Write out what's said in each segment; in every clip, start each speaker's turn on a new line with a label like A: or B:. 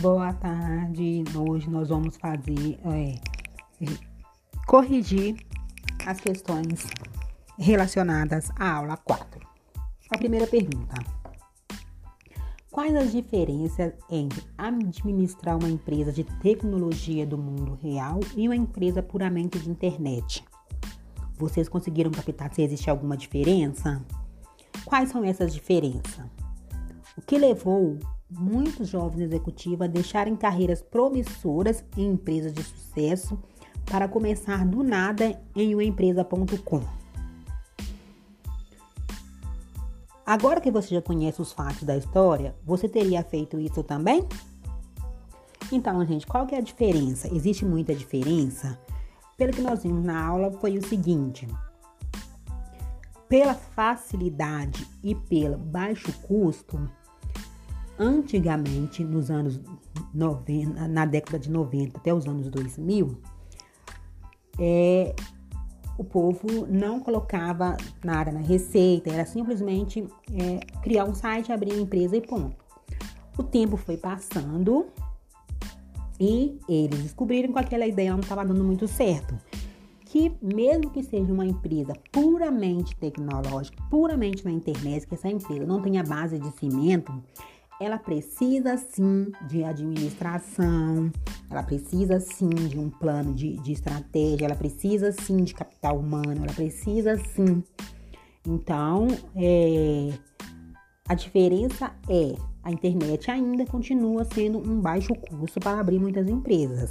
A: Boa tarde. Hoje nós vamos fazer é, corrigir as questões relacionadas à aula 4. A primeira pergunta: Quais as diferenças entre administrar uma empresa de tecnologia do mundo real e uma empresa puramente de internet? Vocês conseguiram captar se existe alguma diferença? Quais são essas diferenças? O que levou muitos jovens executivos a deixarem carreiras promissoras em empresas de sucesso para começar do nada em uma empresa.com. Agora que você já conhece os fatos da história, você teria feito isso também? Então, gente, qual que é a diferença? Existe muita diferença? Pelo que nós vimos na aula foi o seguinte: pela facilidade e pelo baixo custo, Antigamente, nos anos 90, na década de 90 até os anos 2000, é, o povo não colocava nada na receita, era simplesmente é, criar um site, abrir uma empresa e ponto. O tempo foi passando e eles descobriram que aquela ideia não estava dando muito certo. Que mesmo que seja uma empresa puramente tecnológica, puramente na internet, que essa empresa não tenha base de cimento, ela precisa sim de administração, ela precisa sim de um plano de, de estratégia, ela precisa sim de capital humano, ela precisa sim. Então, é, a diferença é a internet ainda continua sendo um baixo custo para abrir muitas empresas.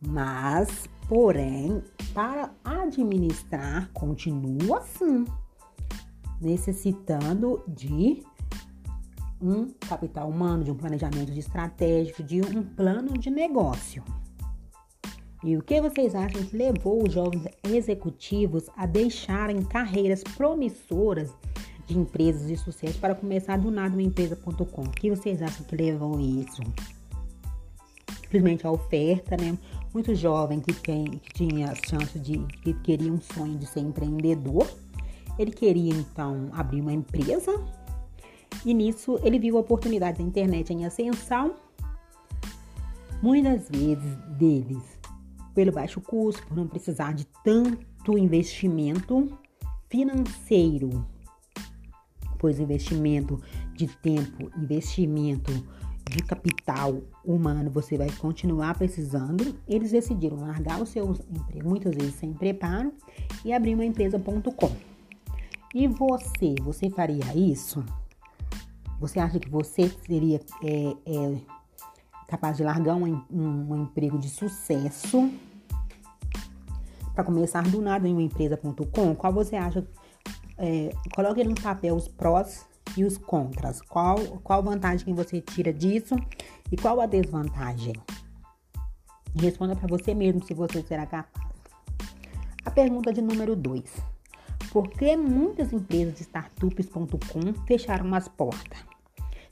A: Mas, porém, para administrar, continua assim, necessitando de um capital humano, de um planejamento de estratégico, de um plano de negócio. E o que vocês acham que levou os jovens executivos a deixarem carreiras promissoras de empresas de sucesso para começar do nada uma empresa.com? O que vocês acham que levou isso? Simplesmente a oferta, né? Muito jovem que, tem, que tinha a chance de, que queria um sonho de ser empreendedor. Ele queria então abrir uma empresa e nisso ele viu a oportunidade da internet em ascensão, muitas vezes deles pelo baixo custo, por não precisar de tanto investimento financeiro, pois investimento de tempo, investimento de capital humano você vai continuar precisando. Eles decidiram largar os seus empregos, muitas vezes sem preparo, e abrir uma empresa.com. E você, você faria isso? Você acha que você seria é, é, capaz de largar um, um, um emprego de sucesso para começar do nada em uma empresa.com? Qual você acha? É, coloque no papel os prós e os contras. Qual, qual vantagem que você tira disso e qual a desvantagem? Responda para você mesmo se você será capaz. A pergunta de número 2 por que muitas empresas de startups.com fecharam as portas?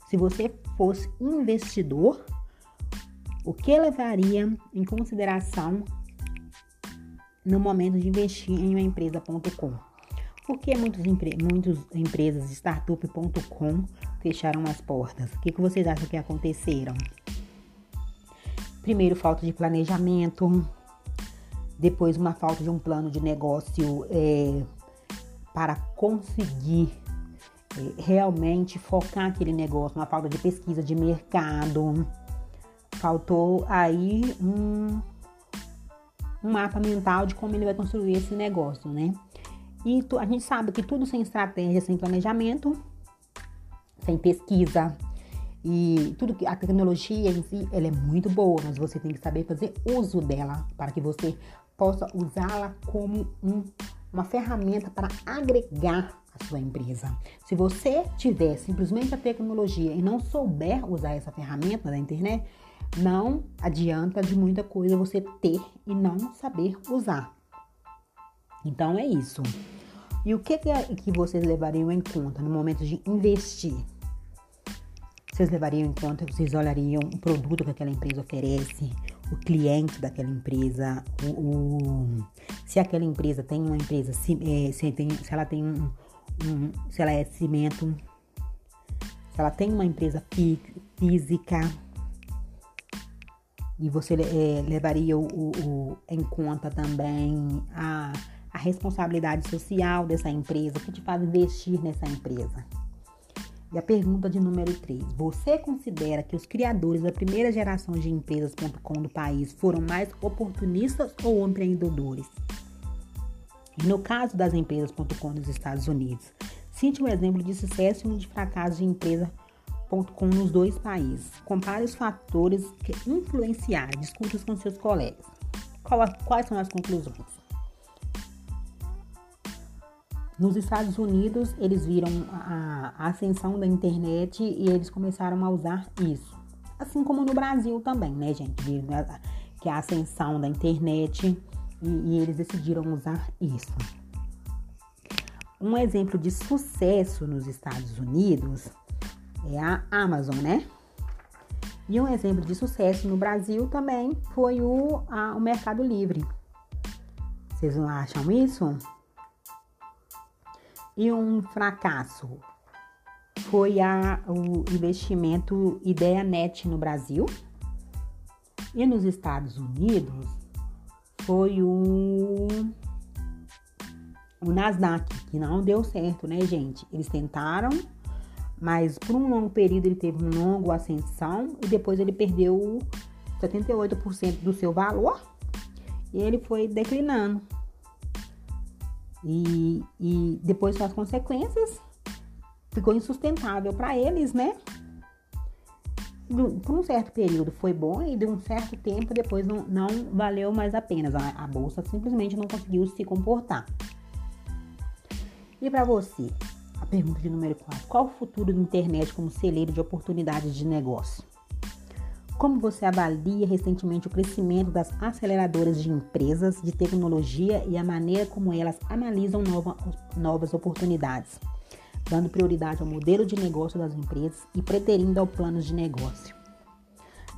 A: Se você fosse investidor, o que levaria em consideração no momento de investir em uma empresa.com? Por que muitas, empre muitas empresas de startup.com fecharam as portas? O que, que vocês acham que aconteceram? Primeiro, falta de planejamento. Depois, uma falta de um plano de negócio é, para conseguir é, realmente focar aquele negócio, uma falta de pesquisa de mercado. Faltou aí um, um mapa mental de como ele vai construir esse negócio, né? E tu, a gente sabe que tudo sem estratégia, sem planejamento, sem pesquisa e tudo que a tecnologia em si, ela é muito boa, mas você tem que saber fazer uso dela para que você possa usá-la como um uma ferramenta para agregar a sua empresa. Se você tiver simplesmente a tecnologia e não souber usar essa ferramenta da internet, não adianta de muita coisa você ter e não saber usar. Então é isso. E o que, que vocês levariam em conta no momento de investir? Vocês levariam em conta, vocês olhariam o produto que aquela empresa oferece, o cliente daquela empresa, o, o se aquela empresa tem uma empresa, se, é, se, tem, se ela tem um, um, se ela é cimento, se ela tem uma empresa física e você é, levaria o, o, em conta também a, a responsabilidade social dessa empresa, o que te faz investir nessa empresa. E a pergunta de número 3. Você considera que os criadores da primeira geração de empresas.com do país foram mais oportunistas ou empreendedores? E no caso das empresas.com nos Estados Unidos, cite um exemplo de sucesso e um de fracasso de empresa.com nos dois países. Compare os fatores que influenciaram. Discute com seus colegas. Quais são as conclusões? Nos Estados Unidos, eles viram a, ascensão da internet e eles começaram a usar isso. Assim como no Brasil também, né, gente? Viram que a ascensão da internet e, e eles decidiram usar isso. Um exemplo de sucesso nos Estados Unidos é a Amazon, né? E um exemplo de sucesso no Brasil também foi o, a, o Mercado Livre. Vocês não acham isso? E um fracasso foi a, o investimento IdeaNet no Brasil. E nos Estados Unidos foi o, o Nasdaq, que não deu certo, né, gente? Eles tentaram, mas por um longo período ele teve uma longa ascensão e depois ele perdeu 78% do seu valor e ele foi declinando. E, e depois com as consequências ficou insustentável para eles, né? Por um certo período foi bom e de um certo tempo depois não, não valeu mais a pena. A, a bolsa simplesmente não conseguiu se comportar. E para você, a pergunta de número 4: qual o futuro da internet como celeiro de oportunidades de negócio? Como você avalia recentemente o crescimento das aceleradoras de empresas de tecnologia e a maneira como elas analisam nova, novas oportunidades, dando prioridade ao modelo de negócio das empresas e preterindo ao plano de negócio?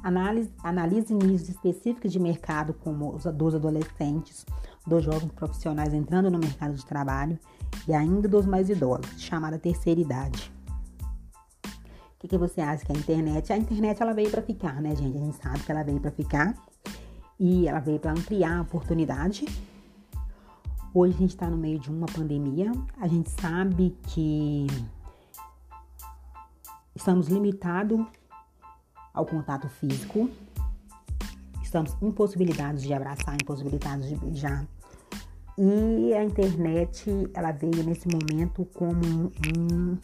A: Analise, analise níveis específicos de mercado, como os dos adolescentes, dos jovens profissionais entrando no mercado de trabalho e ainda dos mais idosos, chamada terceira idade. O que, que você acha que a internet? A internet ela veio para ficar, né, gente? A gente sabe que ela veio para ficar e ela veio para ampliar a oportunidade. Hoje a gente está no meio de uma pandemia. A gente sabe que estamos limitados ao contato físico. Estamos impossibilitados de abraçar, impossibilitados de beijar. E a internet, ela veio nesse momento como um,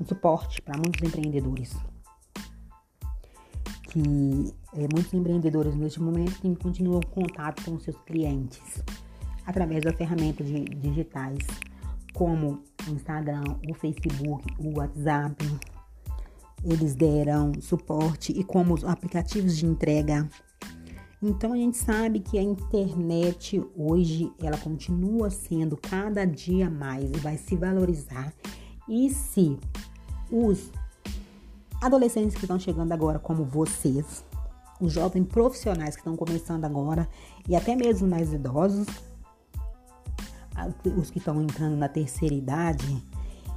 A: um suporte para muitos empreendedores. Que é, muitos empreendedores neste momento continuam contato com seus clientes através das ferramentas digitais, como o Instagram, o Facebook, o WhatsApp. Eles deram suporte e como os aplicativos de entrega então a gente sabe que a internet hoje ela continua sendo cada dia mais e vai se valorizar. E se os adolescentes que estão chegando agora, como vocês, os jovens profissionais que estão começando agora e até mesmo mais idosos, os que estão entrando na terceira idade,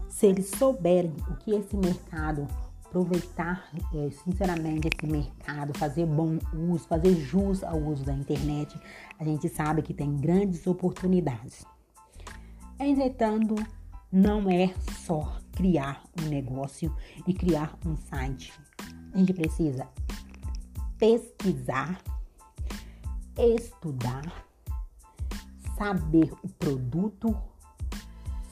A: se eles souberem o que esse mercado aproveitar é, sinceramente esse mercado, fazer bom uso, fazer jus ao uso da internet, a gente sabe que tem grandes oportunidades. Entretanto, não é só criar um negócio e criar um site. A gente precisa pesquisar, estudar, saber o produto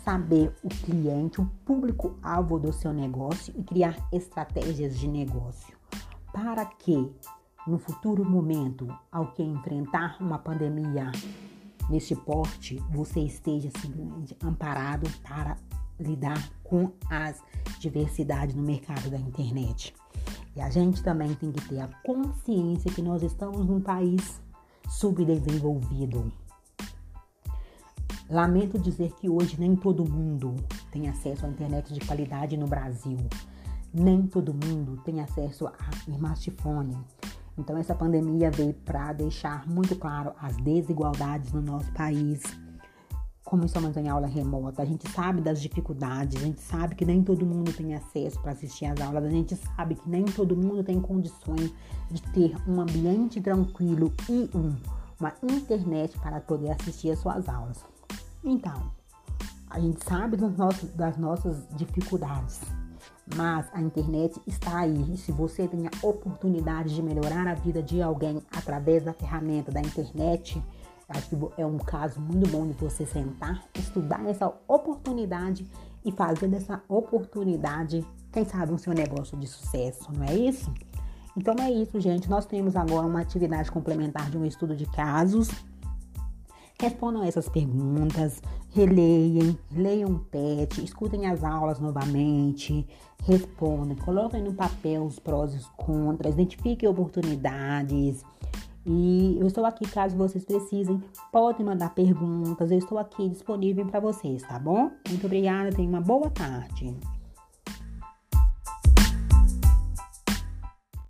A: saber o cliente, o público-alvo do seu negócio e criar estratégias de negócio para que no futuro momento, ao que enfrentar uma pandemia neste porte, você esteja simplesmente amparado para lidar com as diversidades no mercado da internet. E a gente também tem que ter a consciência que nós estamos num país subdesenvolvido. Lamento dizer que hoje nem todo mundo tem acesso à internet de qualidade no Brasil. Nem todo mundo tem acesso a smartphone. Então essa pandemia veio para deixar muito claro as desigualdades no nosso país. Como estamos em aula remota, a gente sabe das dificuldades, a gente sabe que nem todo mundo tem acesso para assistir às aulas, a gente sabe que nem todo mundo tem condições de ter um ambiente tranquilo e um, uma internet para poder assistir às suas aulas. Então, a gente sabe nossos, das nossas dificuldades, mas a internet está aí. E se você tem a oportunidade de melhorar a vida de alguém através da ferramenta da internet, Acho que é um caso muito bom de você sentar, estudar essa oportunidade e fazer dessa oportunidade, quem sabe, um seu negócio de sucesso, não é isso? Então é isso, gente. Nós temos agora uma atividade complementar de um estudo de casos. Respondam essas perguntas, releiam, leiam o PET, escutem as aulas novamente, respondam, coloquem no papel os prós e os contras, identifiquem oportunidades. E eu estou aqui caso vocês precisem, podem mandar perguntas, eu estou aqui disponível para vocês, tá bom? Muito obrigada, tenham uma boa tarde.